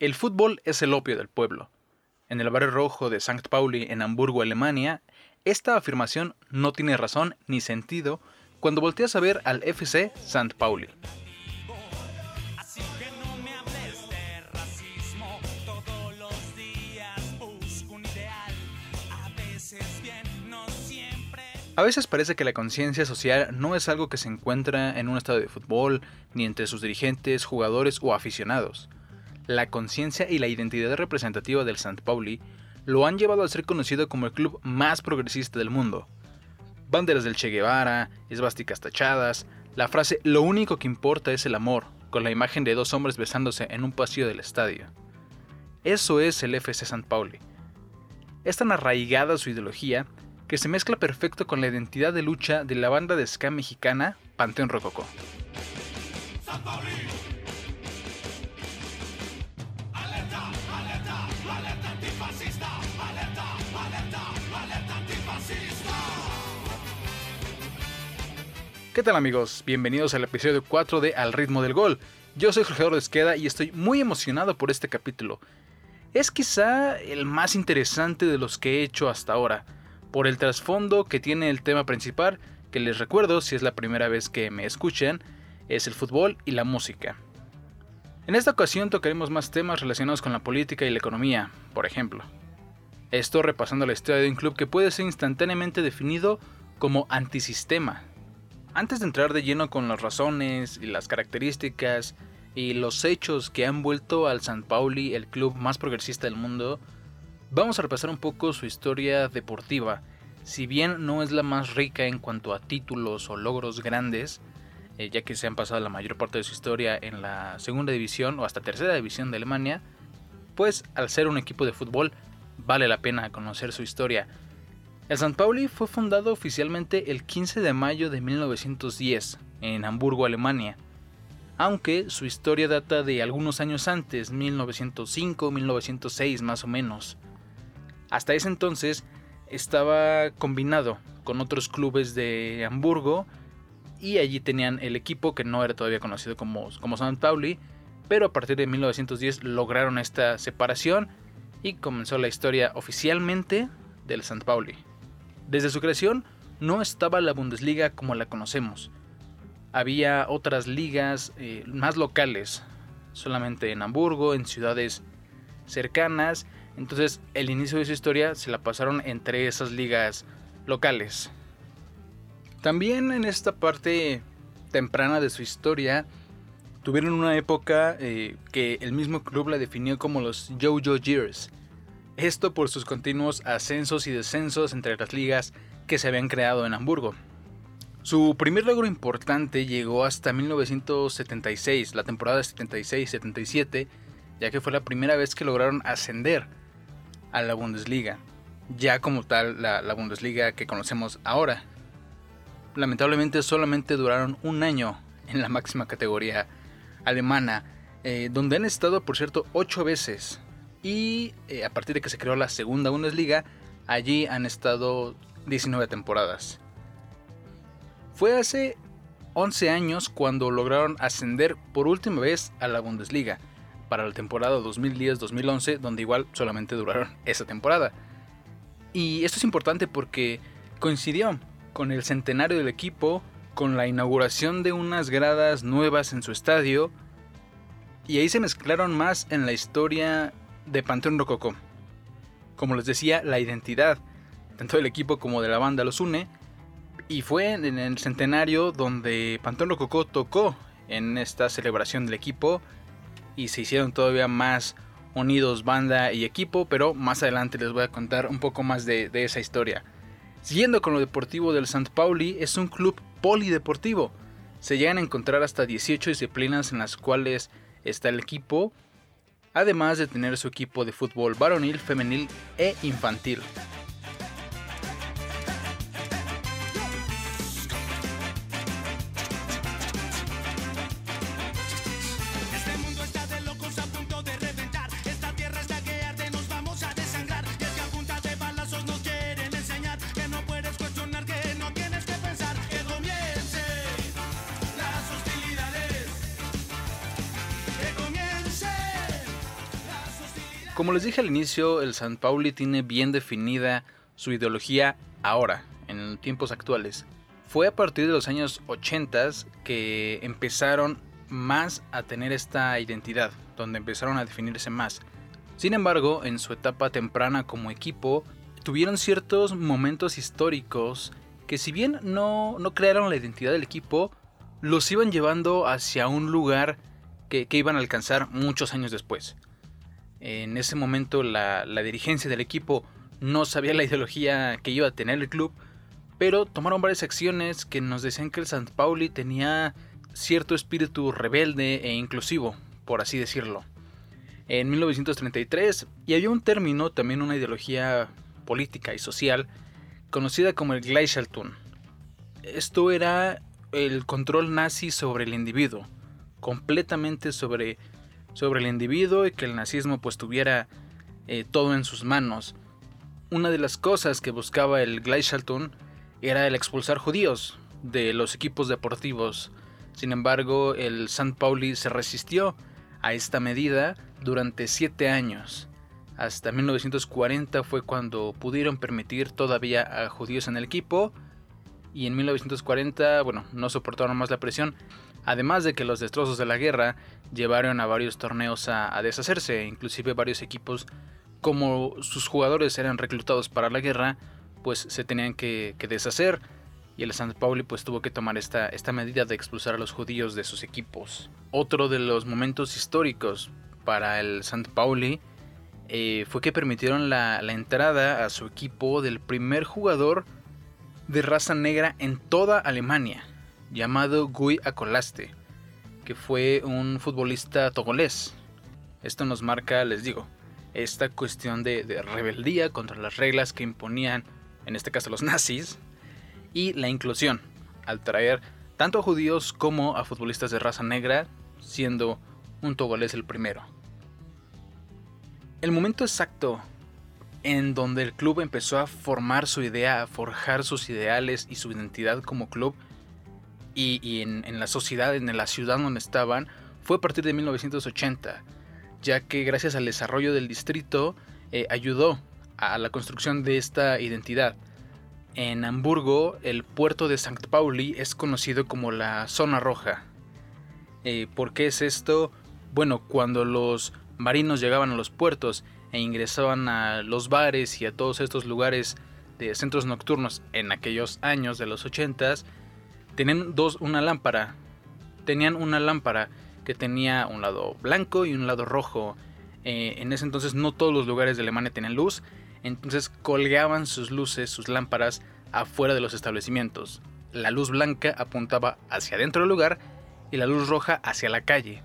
El fútbol es el opio del pueblo. En el barrio rojo de St. Pauli, en Hamburgo, Alemania, esta afirmación no tiene razón ni sentido cuando volteas a ver al FC St. Pauli. A veces parece que la conciencia social no es algo que se encuentra en un estadio de fútbol, ni entre sus dirigentes, jugadores o aficionados la conciencia y la identidad representativa del St. Pauli lo han llevado a ser conocido como el club más progresista del mundo. Banderas del Che Guevara, esvásticas tachadas, la frase lo único que importa es el amor, con la imagen de dos hombres besándose en un pasillo del estadio. Eso es el FC St. Pauli. Es tan arraigada su ideología que se mezcla perfecto con la identidad de lucha de la banda de ska mexicana Panteón Rococó. ¿Qué tal amigos? Bienvenidos al episodio 4 de Al ritmo del gol. Yo soy Jorge Esqueda y estoy muy emocionado por este capítulo. Es quizá el más interesante de los que he hecho hasta ahora, por el trasfondo que tiene el tema principal, que les recuerdo si es la primera vez que me escuchan, es el fútbol y la música. En esta ocasión tocaremos más temas relacionados con la política y la economía, por ejemplo. Esto repasando la historia de un club que puede ser instantáneamente definido como antisistema, antes de entrar de lleno con las razones y las características y los hechos que han vuelto al San Pauli el club más progresista del mundo, vamos a repasar un poco su historia deportiva. Si bien no es la más rica en cuanto a títulos o logros grandes, eh, ya que se han pasado la mayor parte de su historia en la segunda división o hasta tercera división de Alemania, pues al ser un equipo de fútbol vale la pena conocer su historia. El San Pauli fue fundado oficialmente el 15 de mayo de 1910 en Hamburgo, Alemania, aunque su historia data de algunos años antes, 1905-1906 más o menos. Hasta ese entonces estaba combinado con otros clubes de Hamburgo y allí tenían el equipo que no era todavía conocido como, como Pauli, pero a partir de 1910 lograron esta separación y comenzó la historia oficialmente del San Pauli. Desde su creación no estaba la Bundesliga como la conocemos. Había otras ligas eh, más locales, solamente en Hamburgo, en ciudades cercanas. Entonces el inicio de su historia se la pasaron entre esas ligas locales. También en esta parte temprana de su historia tuvieron una época eh, que el mismo club la definió como los Jojo Years esto por sus continuos ascensos y descensos entre las ligas que se habían creado en Hamburgo. Su primer logro importante llegó hasta 1976, la temporada 76-77, ya que fue la primera vez que lograron ascender a la Bundesliga, ya como tal la, Bundesliga que conocemos ahora. Lamentablemente solamente duraron un año en la máxima categoría alemana, eh, donde han estado por cierto ocho veces y eh, a partir de que se creó la segunda Bundesliga, allí han estado 19 temporadas. Fue hace 11 años cuando lograron ascender por última vez a la Bundesliga, para la temporada 2010-2011, donde igual solamente duraron esa temporada. Y esto es importante porque coincidió con el centenario del equipo, con la inauguración de unas gradas nuevas en su estadio, y ahí se mezclaron más en la historia de Panteón Rococó. Como les decía, la identidad tanto del equipo como de la banda los une. Y fue en el centenario donde Panteón Rococó tocó en esta celebración del equipo. Y se hicieron todavía más unidos banda y equipo. Pero más adelante les voy a contar un poco más de, esa historia. Siguiendo con lo deportivo del St. Pauli, es un club polideportivo. Se llegan a encontrar hasta 18 disciplinas en las cuales está el equipo además de tener su equipo de fútbol varonil, femenil e infantil. Como les dije al inicio, el San Pauli tiene bien definida su ideología ahora, en tiempos actuales. Fue a partir de los años 80 que empezaron más a tener esta identidad, donde empezaron a definirse más. Sin embargo, en su etapa temprana como equipo, tuvieron ciertos momentos históricos que si bien no, no crearon la identidad del equipo, los iban llevando hacia un lugar que, iban a alcanzar muchos años después. En ese momento la, la dirigencia del equipo no sabía la ideología que iba a tener el club, pero tomaron varias acciones que nos decían que el St. Pauli tenía cierto espíritu rebelde e inclusivo, por así decirlo. En 1933, y había un término, también una ideología política y social, conocida como el Gleichschaltung. Esto era el control nazi sobre el individuo, completamente sobre, sobre el individuo y que el nazismo pues tuviera eh, todo en sus manos. Una de las cosas que buscaba el Gleichschaltung era el expulsar judíos de los equipos deportivos. Sin embargo, el St. Pauli se resistió a esta medida durante siete años. Hasta 1940 fue cuando pudieron permitir todavía a judíos en el equipo y en 1940, bueno, no soportaron más la presión, además de que los destrozos de la guerra llevaron a varios torneos a, deshacerse, inclusive varios equipos, como sus jugadores eran reclutados para la guerra, pues se tenían que, deshacer y el San Pauli pues tuvo que tomar esta, medida de expulsar a los judíos de sus equipos. Otro de los momentos históricos para el San Pauli eh, fue que permitieron la, entrada a su equipo del primer jugador de raza negra en toda Alemania, llamado Guy Acolaste, que fue un futbolista togolés. Esto nos marca, les digo, esta cuestión de, de rebeldía contra las reglas que imponían en este caso los nazis, y la inclusión, al traer tanto a judíos como a futbolistas de raza negra, siendo un togolés el primero. El momento exacto en donde el club empezó a formar su idea, a forjar sus ideales y su identidad como club, y, en, la sociedad, en la ciudad donde estaban, fue a partir de 1980, ya que gracias al desarrollo del distrito eh, ayudó a la construcción de esta identidad. En Hamburgo, el puerto de St. Pauli es conocido como la zona roja. Eh, ¿Por qué es esto? Bueno, cuando los marinos llegaban a los puertos e ingresaban a los bares y a todos estos lugares de centros nocturnos en aquellos años de los 80 tenían dos una lámpara. Tenían una lámpara que tenía un lado blanco y un lado rojo. Eh, en ese entonces no todos los lugares de Alemania tenían luz entonces colgaban sus luces, sus lámparas, afuera de los establecimientos. La luz blanca apuntaba hacia adentro del lugar y la luz roja hacia la calle.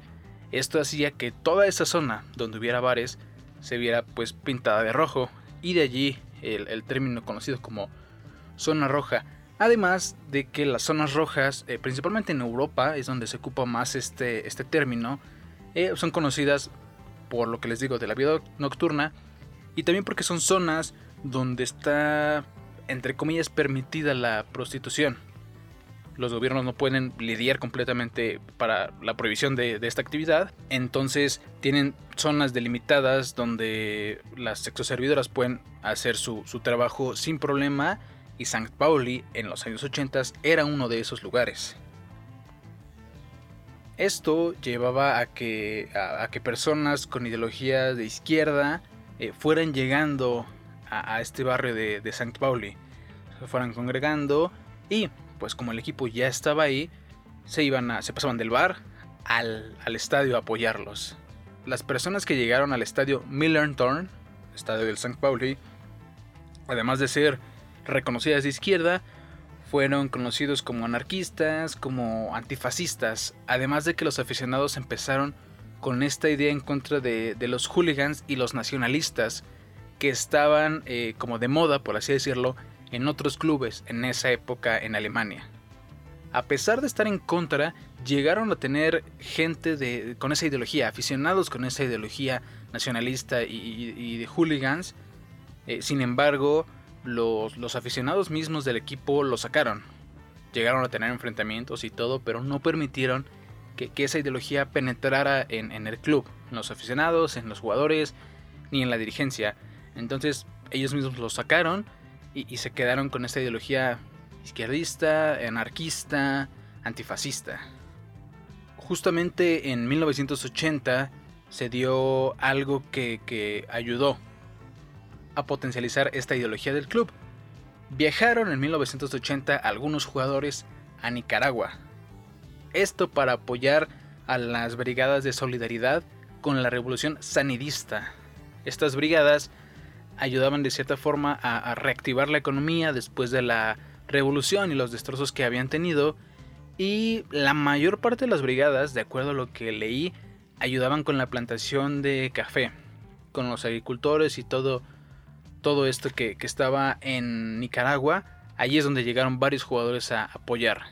Esto hacía que toda esa zona donde hubiera bares se viera pues pintada de rojo y de allí el, término conocido como zona roja. Además de que las zonas rojas, eh, principalmente en Europa, es donde se ocupa más este, este término, eh, son conocidas por lo que les digo de la vida nocturna y también porque son zonas donde está, entre comillas, permitida la prostitución. Los gobiernos no pueden lidiar completamente para la prohibición de, esta actividad. Entonces tienen zonas delimitadas donde las sexoservidoras pueden hacer su, su trabajo sin problema. Y St. Pauli en los años 80 era uno de esos lugares. Esto llevaba a que, a que personas con ideología de izquierda eh, fueran llegando a, este barrio de, de St. Pauli, se fueran congregando y pues como el equipo ya estaba ahí, se, iban se pasaban del bar al, al estadio a apoyarlos. Las personas que llegaron al estadio Millern estadio del St. Pauli, además de ser reconocidas de izquierda, fueron conocidos como anarquistas, como antifascistas, además de que los aficionados empezaron con esta idea en contra de, los hooligans y los nacionalistas que estaban eh, como de moda, por así decirlo, en otros clubes en esa época en Alemania. A pesar de estar en contra, llegaron a tener gente con esa ideología, aficionados con esa ideología nacionalista y, de hooligans. Eh, sin embargo, los, los aficionados mismos del equipo lo sacaron. Llegaron a tener enfrentamientos y todo, pero no permitieron que, esa ideología penetrara en, el club, en los aficionados, en los jugadores ni en la dirigencia. Entonces ellos mismos lo sacaron y, se quedaron con esta ideología izquierdista, anarquista, antifascista. Justamente en 1980 se dio algo que, que ayudó a potencializar esta ideología del club. Viajaron en 1980 algunos jugadores a Nicaragua. Esto para apoyar a las brigadas de solidaridad con la revolución sanidista. Estas brigadas ayudaban de cierta forma a, reactivar la economía después de la revolución y los destrozos que habían tenido. Y la mayor parte de las brigadas, de acuerdo a lo que leí, ayudaban con la plantación de café, con los agricultores y todo, todo esto que, estaba en Nicaragua. Allí es donde llegaron varios jugadores a apoyar.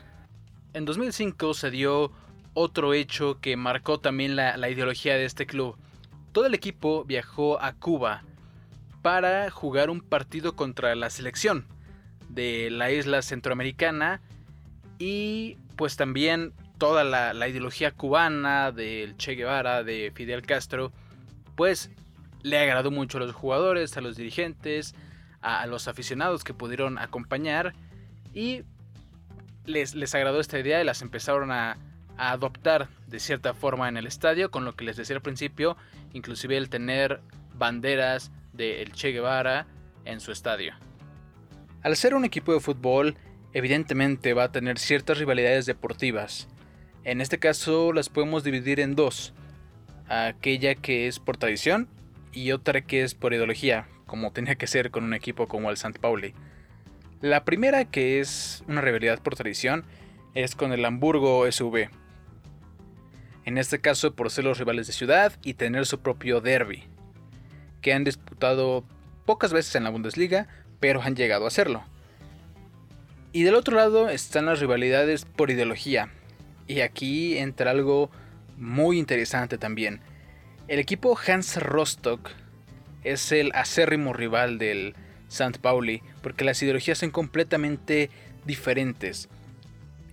En 2005 se dio otro hecho que marcó también la, la ideología de este club. Todo el equipo viajó a Cuba para jugar un partido contra la selección de la isla centroamericana y pues también toda la, ideología cubana del Che Guevara, de Fidel Castro, pues le agradó mucho a los jugadores, a los dirigentes, a, los aficionados que pudieron acompañar y les, les, agradó esta idea y las empezaron a, a, adoptar de cierta forma en el estadio, con lo que les decía al principio, inclusive el tener banderas de El Che Guevara en su estadio. Al ser un equipo de fútbol, evidentemente va a tener ciertas rivalidades deportivas. En este caso las podemos dividir en dos. Aquella que es por tradición y otra que es por ideología, como tenía que ser con un equipo como el St. Pauli. La primera, que es una rivalidad por tradición, es con el Hamburgo SV. En este caso por ser los rivales de ciudad y tener su propio derby que han disputado pocas veces en la Bundesliga, pero han llegado a hacerlo. Y del otro lado están las rivalidades por ideología. Y aquí entra algo muy interesante también. El equipo Hans Rostock es el acérrimo rival del St. Pauli, porque las ideologías son completamente diferentes,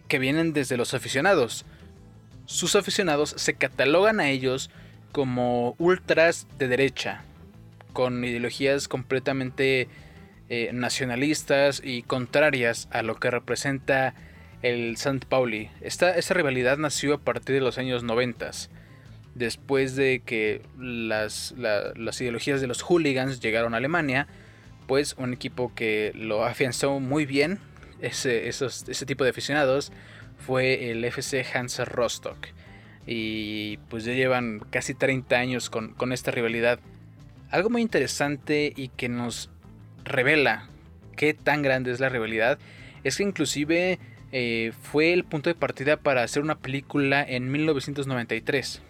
que vienen desde los aficionados. Sus aficionados se catalogan a ellos como ultras de derecha, con ideologías completamente eh, nacionalistas y contrarias a lo que representa el St. Pauli. Esta, esa rivalidad nació a partir de los años 90, después de que las, las ideologías de los hooligans llegaron a Alemania, pues un equipo que lo afianzó muy bien, ese, ese tipo de aficionados, fue el FC Hansa Rostock. Y pues ya llevan casi 30 años con, con esta rivalidad algo muy interesante y que nos revela qué tan grande es la rivalidad es que inclusive eh, fue el punto de partida para hacer una película en 1993.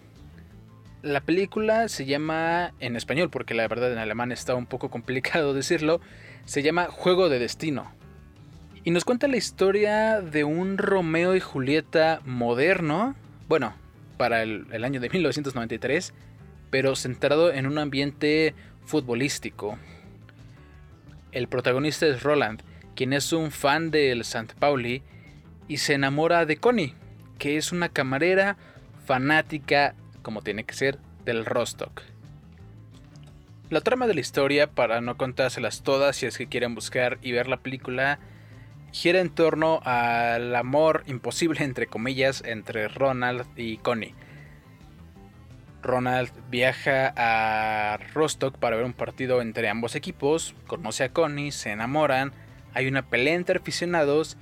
La película se llama en español, porque la verdad en alemán está un poco complicado decirlo, se llama Juego de Destino. Y nos cuenta la historia de un Romeo y Julieta moderno, bueno, para el, año de 1993, pero centrado en un ambiente futbolístico. El protagonista es Roland, quien es un fan del St. Pauli y se enamora de Connie, que es una camarera fanática, como tiene que ser, del Rostock. La trama de la historia, para no contárselas todas si es que quieren buscar y ver la película, gira en torno al amor imposible, entre comillas, entre Ronald y Connie Ronald viaja a Rostock para ver un partido entre ambos equipos, conoce a Connie, se enamoran, hay una pelea entre aficionados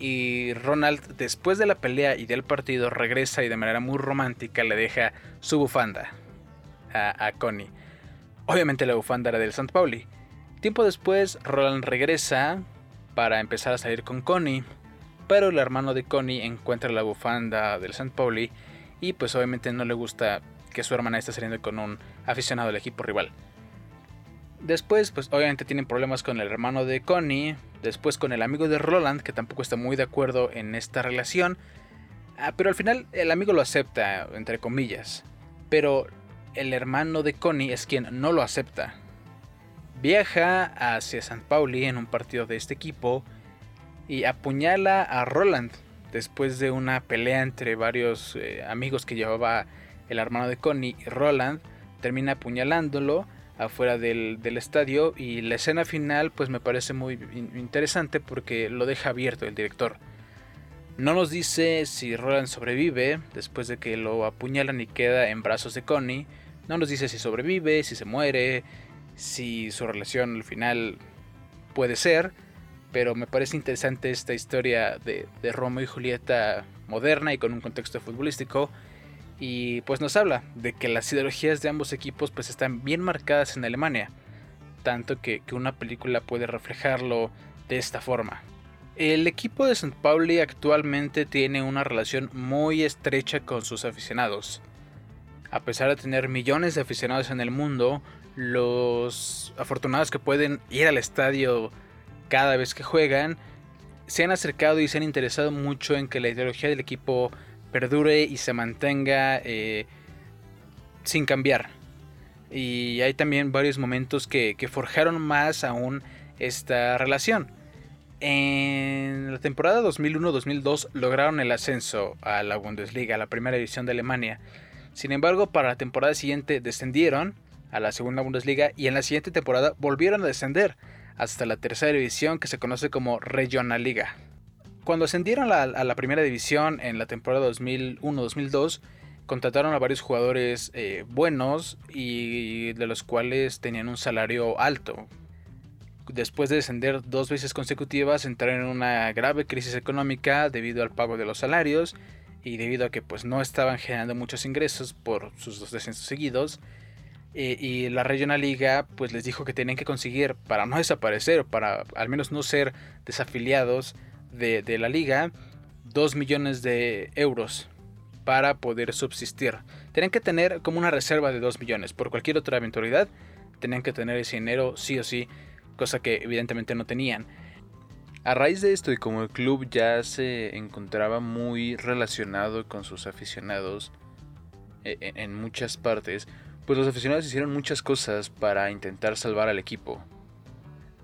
y Ronald después de la pelea y del partido regresa y de manera muy romántica le deja su bufanda a, Connie. Obviamente la bufanda era del St. Pauli. Tiempo después Roland regresa para empezar a salir con Connie, pero el hermano de Connie encuentra la bufanda del St. Pauli y pues obviamente no le gusta que su hermana está saliendo con un aficionado del equipo rival. Después, pues obviamente tienen problemas con el hermano de Connie, después con el amigo de Roland, que tampoco está muy de acuerdo en esta relación, ah, pero al final el amigo lo acepta, entre comillas, pero el hermano de Connie es quien no lo acepta. Viaja hacia San Pauli en un partido de este equipo y apuñala a Roland después de una pelea entre varios eh, amigos que llevaba el hermano de Connie, Roland, termina apuñalándolo afuera del, estadio y la escena final pues me parece muy interesante porque lo deja abierto el director. No nos dice si Roland sobrevive después de que lo apuñalan y queda en brazos de Connie. No nos dice si sobrevive, si se muere, si su relación al final puede ser. Pero me parece interesante esta historia de, de Romeo y Julieta moderna y con un contexto futbolístico y pues nos habla de que las ideologías de ambos equipos pues están bien marcadas en Alemania, tanto que, una película puede reflejarlo de esta forma. El equipo de St. Pauli actualmente tiene una relación muy estrecha con sus aficionados. A pesar de tener millones de aficionados en el mundo, los afortunados que pueden ir al estadio cada vez que juegan se han acercado y se han interesado mucho en que la ideología del equipo perdure y se mantenga eh, sin cambiar. Y hay también varios momentos que, forjaron más aún esta relación. En la temporada 2001-2002 lograron el ascenso a la Bundesliga, a la primera división de Alemania. Sin embargo, para la temporada siguiente descendieron a la segunda Bundesliga y en la siguiente temporada volvieron a descender hasta la tercera división que se conoce como Regionalliga. Cuando ascendieron a la, primera división en la temporada 2001-2002, contrataron a varios jugadores eh, buenos y de los cuales tenían un salario alto. Después de descender dos veces consecutivas, entraron en una grave crisis económica debido al pago de los salarios y debido a que pues, no estaban generando muchos ingresos por sus dos descensos seguidos. Eh, y la Regional Liga pues les dijo que tenían que conseguir para no desaparecer, para al menos no ser desafiliados, de, la liga 2 millones de euros para poder subsistir. Tenían que tener como una reserva de 2 millones. Por cualquier otra eventualidad, tenían que tener ese dinero sí o sí, cosa que evidentemente no tenían. A raíz de esto y como el club ya se encontraba muy relacionado con sus aficionados eh, en muchas partes, pues los aficionados hicieron muchas cosas para intentar salvar al equipo.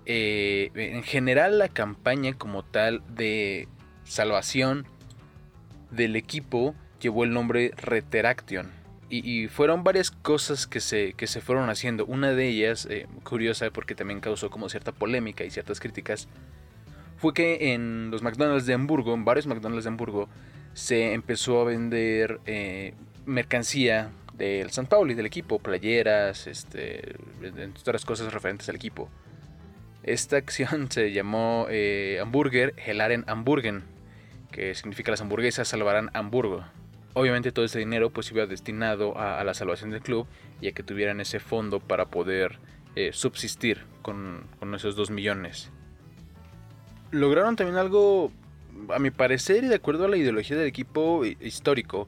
Eh, en general la campaña como tal de salvación del equipo llevó el nombre Reteraction. Y, fueron varias cosas que se, que se fueron haciendo. Una de ellas, eh, curiosa porque también causó como cierta polémica y ciertas críticas, fue que en los McDonald's de Hamburgo, en varios McDonald's de Hamburgo, se empezó a vender eh, mercancía del San Pauli, del equipo, playeras, este, otras cosas referentes al equipo. Esta acción se llamó eh, Hamburger Helaren Hamburgen, que significa las hamburguesas salvarán Hamburgo. Obviamente todo ese dinero pues iba destinado a, la salvación del club y a que tuvieran ese fondo para poder eh, subsistir con, esos 2 millones. Lograron también algo, a mi parecer y de acuerdo a la ideología del equipo histórico,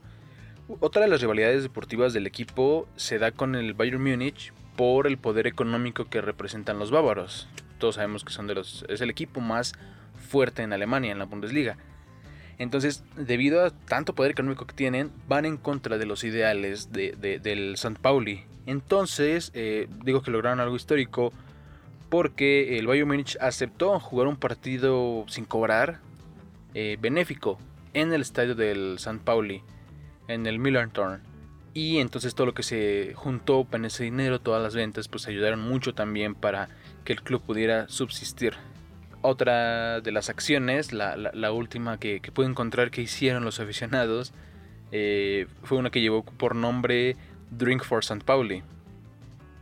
otra de las rivalidades deportivas del equipo se da con el Bayern Múnich por el poder económico que representan los bávaros todos sabemos que son de los, es el equipo más fuerte en Alemania, en la Bundesliga. Entonces, debido a tanto poder económico que tienen, van en contra de los ideales de, del St. Pauli. Entonces, eh, digo que lograron algo histórico porque el Bayern Múnich aceptó jugar un partido sin cobrar, eh, benéfico, en el estadio del St. Pauli, en el Millertorn. Y entonces todo lo que se juntó con ese dinero, todas las ventas, pues ayudaron mucho también para que el club pudiera subsistir. Otra de las acciones, la, última que, pude encontrar que hicieron los aficionados, eh, fue una que llevó por nombre Drink for St. Pauli.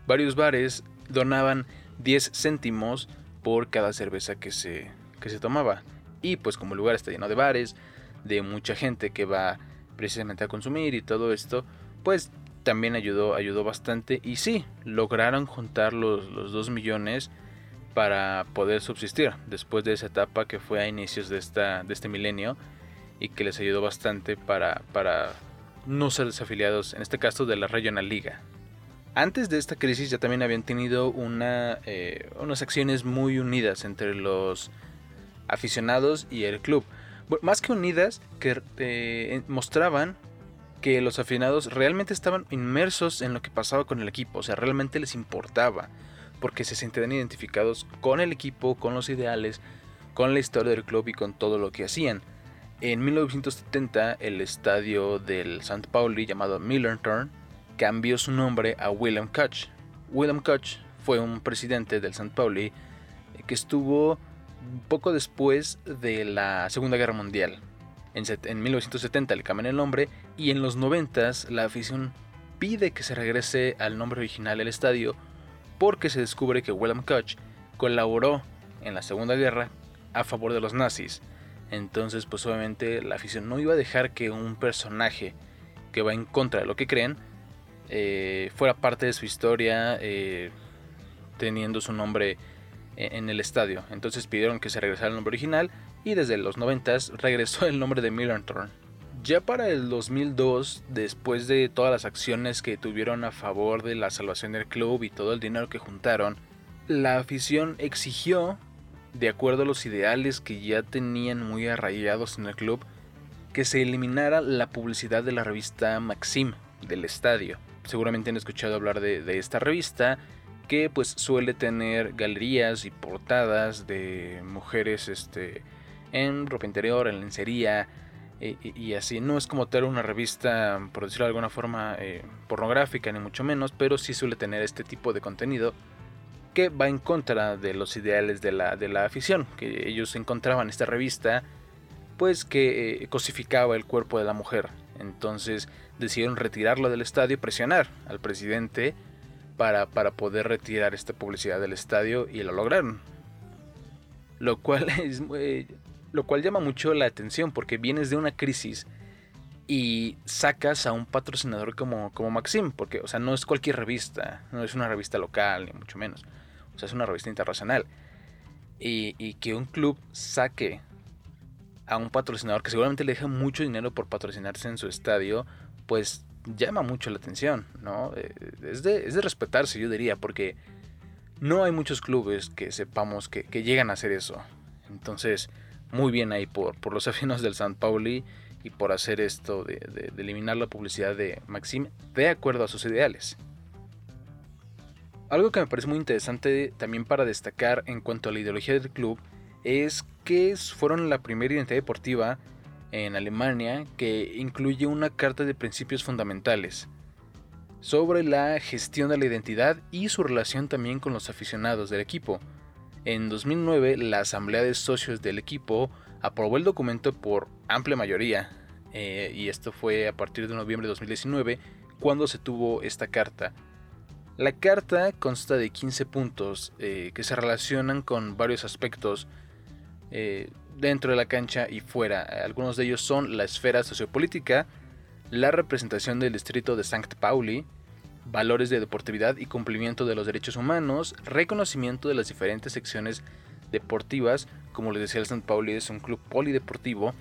Varios bares donaban 10 céntimos por cada cerveza que se, que se tomaba. Y pues como el lugar está lleno de bares, de mucha gente que va precisamente a consumir y todo esto, pues también ayudó, ayudó bastante. Y sí, lograron juntar los, los 2 millones para poder subsistir después de esa etapa que fue a inicios de, esta, de este milenio y que les ayudó bastante para, para no ser desafiliados, en este caso de la Regional Liga. Antes de esta crisis ya también habían tenido una, eh, unas acciones muy unidas entre los aficionados y el club. más que unidas, que eh, mostraban que los aficionados realmente estaban inmersos en lo que pasaba con el equipo, o sea, realmente les importaba, porque se sentían identificados con el equipo, con los ideales, con la historia del club y con todo lo que hacían. En 1970, el estadio del St. Pauli llamado Millerton cambió su nombre a William Koch. William Koch fue un presidente del St. Pauli eh, que estuvo poco después de la Segunda Guerra Mundial. En, en 1970 le cambian el nombre y en los 90 la afición pide que se regrese al nombre original del estadio porque se descubre que William Koch colaboró en la Segunda Guerra a favor de los nazis. Entonces, pues obviamente la afición no iba a dejar que un personaje que va en contra de lo que creen eh, fuera parte de su historia eh, teniendo su nombre en el estadio. Entonces pidieron que se regresara el nombre original y desde los 90 regresó el nombre de Millerton. Ya para el 2002, después de todas las acciones que tuvieron a favor de la salvación del club y todo el dinero que juntaron, la afición exigió, de acuerdo a los ideales que ya tenían muy arraigados en el club, que se eliminara la publicidad de la revista Maxim del estadio. Seguramente han escuchado hablar de, esta revista que pues suele tener galerías y portadas de mujeres este, en ropa interior, en lencería y, así. No es como tal una revista, por decirlo de alguna forma, eh, pornográfica, ni mucho menos, pero sí suele tener este tipo de contenido que va en contra de los ideales de la, de la afición, que ellos encontraban esta revista pues que eh, cosificaba el cuerpo de la mujer. Entonces decidieron retirarlo del estadio y presionar al presidente para, para poder retirar esta publicidad del estadio y lo lograron. Lo cual es lo cual llama mucho la atención porque vienes de una crisis y sacas a un patrocinador como, como Maxim, porque, o sea, no es cualquier revista, no es una revista local, ni mucho menos, o sea, es una revista internacional. Y, y que un club saque a un patrocinador que seguramente le deja mucho dinero por patrocinarse en su estadio, pues llama mucho la atención, ¿no? Eh, es de, es de respetarse, yo diría, porque no hay muchos clubes que sepamos que, que llegan a hacer eso. Entonces, muy bien ahí por, los afinos del San Pauli y por hacer esto de, de, eliminar la publicidad de Maxim de acuerdo a sus ideales. Algo que me parece muy interesante también para destacar en cuanto a la ideología del club es que fueron la primera identidad deportiva en Alemania que incluye una carta de principios fundamentales sobre la gestión de la identidad y su relación también con los aficionados del equipo. En 2009, la Asamblea de Socios del equipo aprobó el documento por amplia mayoría, eh, y esto fue a partir de noviembre de 2019, cuando se tuvo esta carta. La carta consta de 15 puntos eh, que se relacionan con varios aspectos eh, dentro de la cancha y fuera. Algunos de ellos son la esfera sociopolítica, la representación del distrito de Sankt Pauli, valores de deportividad y cumplimiento de los derechos humanos, reconocimiento de las diferentes secciones deportivas, como les decía el St. Pauli es un club polideportivo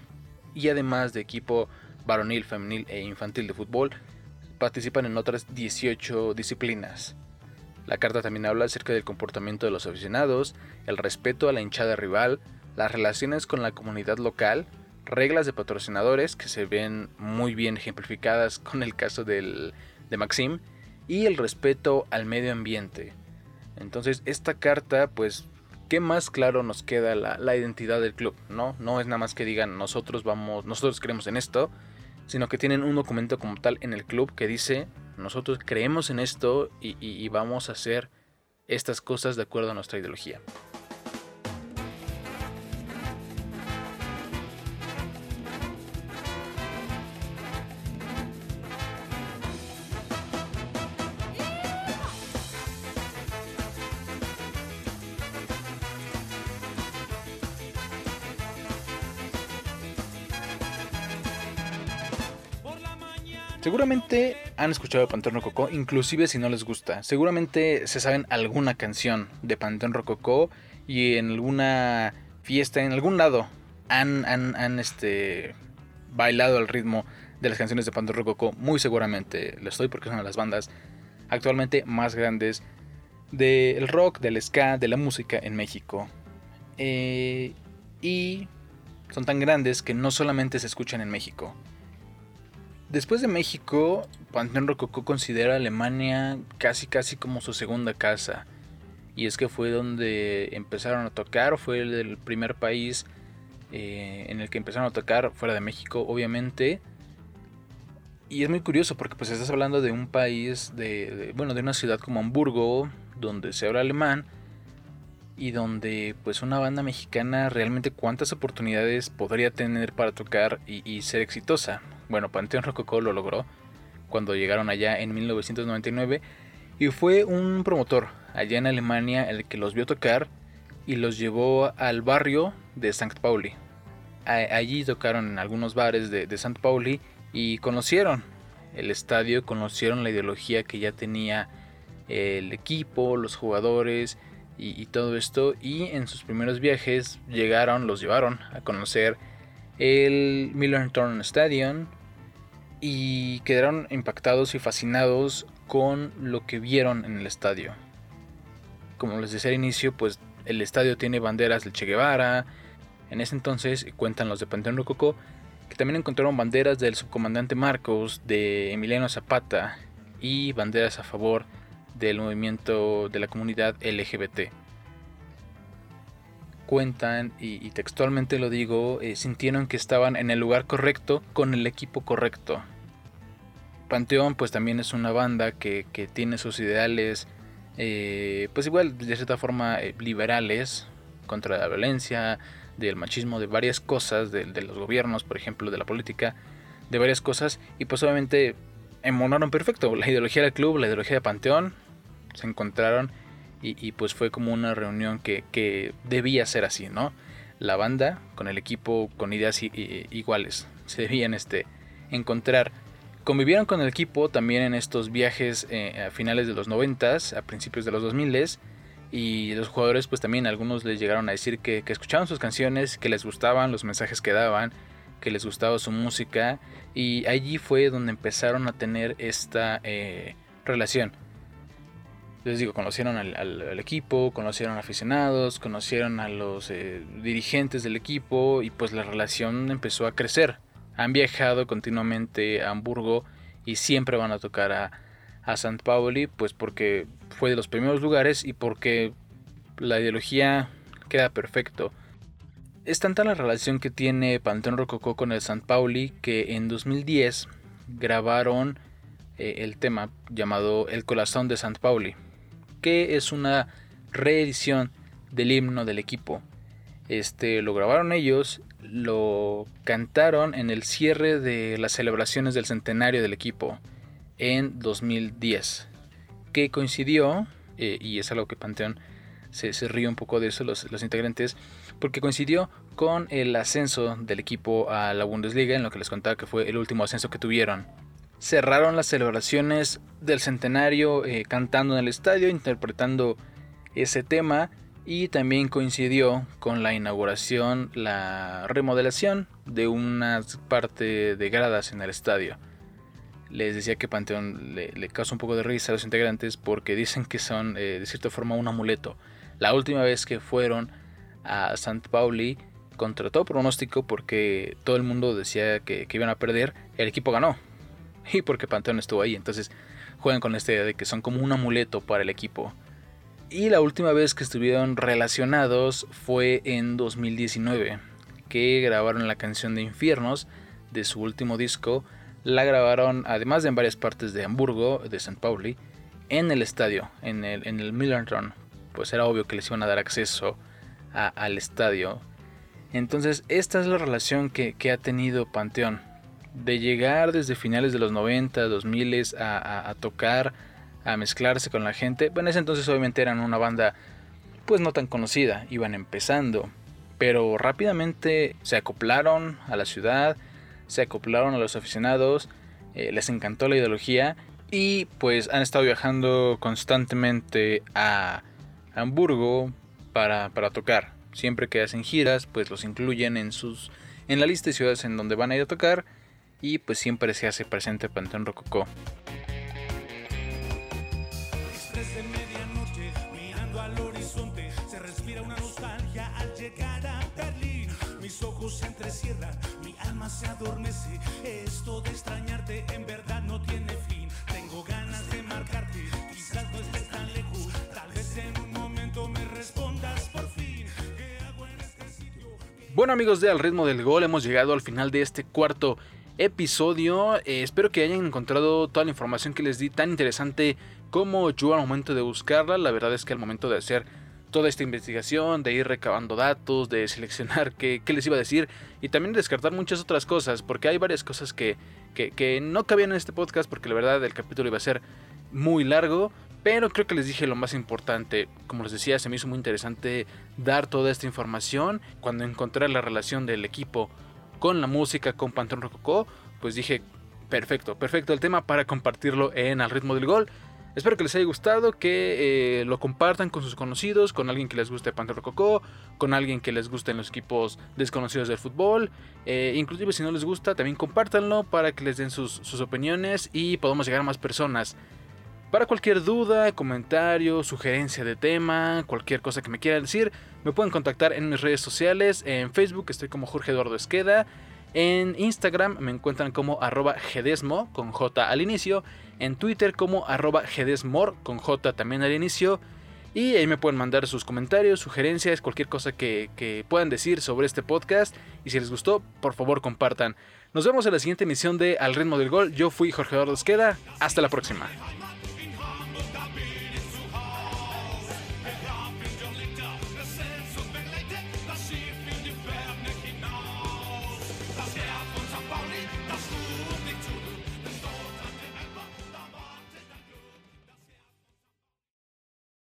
y además de equipo varonil, femenil e infantil de fútbol, participan en otras 18 disciplinas. La carta también habla acerca del comportamiento de los aficionados, el respeto a la hinchada rival, las relaciones con la comunidad local, reglas de patrocinadores que se ven muy bien ejemplificadas con el caso del, de Maxim, y el respeto al medio ambiente. Entonces esta carta, pues, ¿qué más claro nos queda la, identidad del club? ¿no? no es nada más que digan nosotros vamos, nosotros creemos en esto, sino que tienen un documento como tal en el club que dice nosotros creemos en esto y vamos a hacer estas cosas de acuerdo a nuestra ideología. Seguramente han escuchado Panteón Rococó, inclusive si no les gusta. Seguramente se saben alguna canción de Panteón Rococó y en alguna fiesta, en algún lado, han, han, este, bailado al ritmo de las canciones de Panteón Rococó. Muy seguramente lo estoy porque de las bandas actualmente más grandes del rock, del ska, de la música en México. Eh, y son tan grandes que no solamente se escuchan en México. Después de México, Panteón Rococó considera a Alemania casi casi como su segunda casa. Y es que fue donde empezaron a tocar, fue el, primer país eh, en el que empezaron a tocar fuera de México, obviamente. Y es muy curioso porque pues estás hablando de un país, de, bueno, de una ciudad como Hamburgo, donde se habla alemán y donde pues una banda mexicana realmente cuántas oportunidades podría tener para tocar y, ser exitosa. Bueno, Panteón Rococó lo logró cuando llegaron allá en 1999 y fue un promotor allá en Alemania el que los vio tocar y los llevó al barrio de St. Pauli. allí tocaron en algunos bares de, de St. Pauli y conocieron el estadio, conocieron la ideología que ya tenía el equipo, los jugadores y, todo esto. Y en sus primeros viajes llegaron, los llevaron a conocer el Miller Turn Stadium y quedaron impactados y fascinados con lo que vieron en el estadio. Como les decía al inicio, pues el estadio tiene banderas del Che Guevara. En ese entonces cuentan los de Panteón Rococó que también encontraron banderas del subcomandante Marcos, de Emiliano Zapata y banderas a favor del movimiento de la comunidad LGBT. Cuentan, y, textualmente lo digo, eh, sintieron que estaban en el lugar correcto con el equipo correcto. Panteón pues también es una banda que, tiene sus ideales, eh, pues igual de cierta forma eh, liberales, contra la violencia, del machismo, de varias cosas, de, los gobiernos, por ejemplo, de la política, de varias cosas, y pues obviamente emonaron perfecto. La ideología del club, la ideología de Panteón, se encontraron y, pues fue como una reunión que, debía ser así, ¿no? La banda con el equipo con ideas iguales, se debían este, encontrar. Convivieron con el equipo también en estos viajes eh, a finales de los 90, a principios de los 2000 y los jugadores pues también algunos les llegaron a decir que, escuchaban sus canciones, que les gustaban los mensajes que daban, que les gustaba su música y allí fue donde empezaron a tener esta eh, relación. Les digo, conocieron al, equipo, conocieron aficionados, conocieron a los eh, dirigentes del equipo y pues la relación empezó a crecer. Han viajado continuamente a Hamburgo y siempre van a tocar a, a St. Pauli, pues porque fue de los primeros lugares y porque la ideología queda perfecto. Es tanta la relación que tiene Panteón Rococó con el St. Pauli que en 2010 grabaron eh, el tema llamado El Corazón de St. Pauli, que es una reedición del himno del equipo. Este lo grabaron ellos, lo cantaron en el cierre de las celebraciones del centenario del equipo en 2010, que coincidió, eh, y es algo que Panteón se, se ríe un poco de eso, los, los, integrantes, porque coincidió con el ascenso del equipo a la Bundesliga, en lo que les contaba que fue el último ascenso que tuvieron. Cerraron las celebraciones del centenario eh, cantando en el estadio, interpretando ese tema, y también coincidió con la inauguración, la remodelación de una parte de gradas en el estadio les decía que Panteón le, causa un poco de risa a los integrantes porque dicen que son eh, de cierta forma un amuleto. La última vez que fueron a Sant Pauli, contra todo pronóstico, porque todo el mundo decía que, iban a perder, el equipo ganó. Y porque Panteón estuvo ahí. Entonces juegan con esta idea de que son como un amuleto para el equipo. Y la última vez que estuvieron relacionados fue en 2019, que grabaron la canción de Infiernos de su último disco la grabaron, además de en varias partes de Hamburgo, de St. Pauli, en el estadio, en el, en el Pues era obvio que les iban a dar acceso al estadio. Entonces, esta es la relación que, ha tenido Panteón. De llegar desde finales de los 90, 2000 a, a, tocar, a mezclarse con la gente. Bueno, en ese entonces obviamente eran una banda pues no tan conocida, iban empezando. Pero rápidamente se acoplaron a la ciudad, se acoplaron a los aficionados, eh, les encantó la ideología y pues han estado viajando constantemente a Hamburgo para, tocar. Siempre que hacen giras, pues los incluyen en sus en la lista de ciudades en donde van a ir a tocar y pues siempre se hace presente Panteón Rococó. mis ojos se se adormece. Esto de extrañarte en verdad no tiene fin. Tengo ganas de marcarte, quizás no estés tan lejos. Tal vez en un momento me respondas por fin. ¿Qué hago en este sitio? Bueno amigos de Al ritmo del gol, hemos llegado al final de este cuarto episodio. Eh, espero que hayan encontrado toda la información que les di tan interesante como yo al momento de buscarla. La verdad es que al momento de hacer toda esta investigación, de ir recabando datos, de seleccionar qué, les iba a decir y también descartar muchas otras cosas, porque hay varias cosas que, que, no cabían en este podcast, porque la verdad el capítulo iba a ser muy largo, pero creo que les dije lo más importante. Como les decía, se me hizo muy interesante dar toda esta información. Cuando encontré la relación del equipo con la música, con Pantón Rococó, pues dije, perfecto, perfecto el tema para compartirlo en Al ritmo del gol. Espero que les haya gustado, que eh, lo compartan con sus conocidos, con alguien que les guste Panther Rococó, con alguien que les guste en los equipos desconocidos del fútbol. Eh, inclusive si no les gusta, también compártanlo para que les den sus, sus opiniones y podamos llegar a más personas. Para cualquier duda, comentario, sugerencia de tema, cualquier cosa que me quieran decir, me pueden contactar en mis redes sociales. En Facebook estoy como Jorge Eduardo Esqueda. En Instagram me encuentran como arroba gedesmo con J al inicio. En Twitter como arroba gedesmor con J también al inicio. Y ahí me pueden mandar sus comentarios, sugerencias, cualquier cosa que, que, puedan decir sobre este podcast. Y si les gustó, por favor compartan. Nos vemos en la siguiente emisión de Al ritmo del gol. Yo fui Jorge Eduardo Esqueda. Hasta la próxima.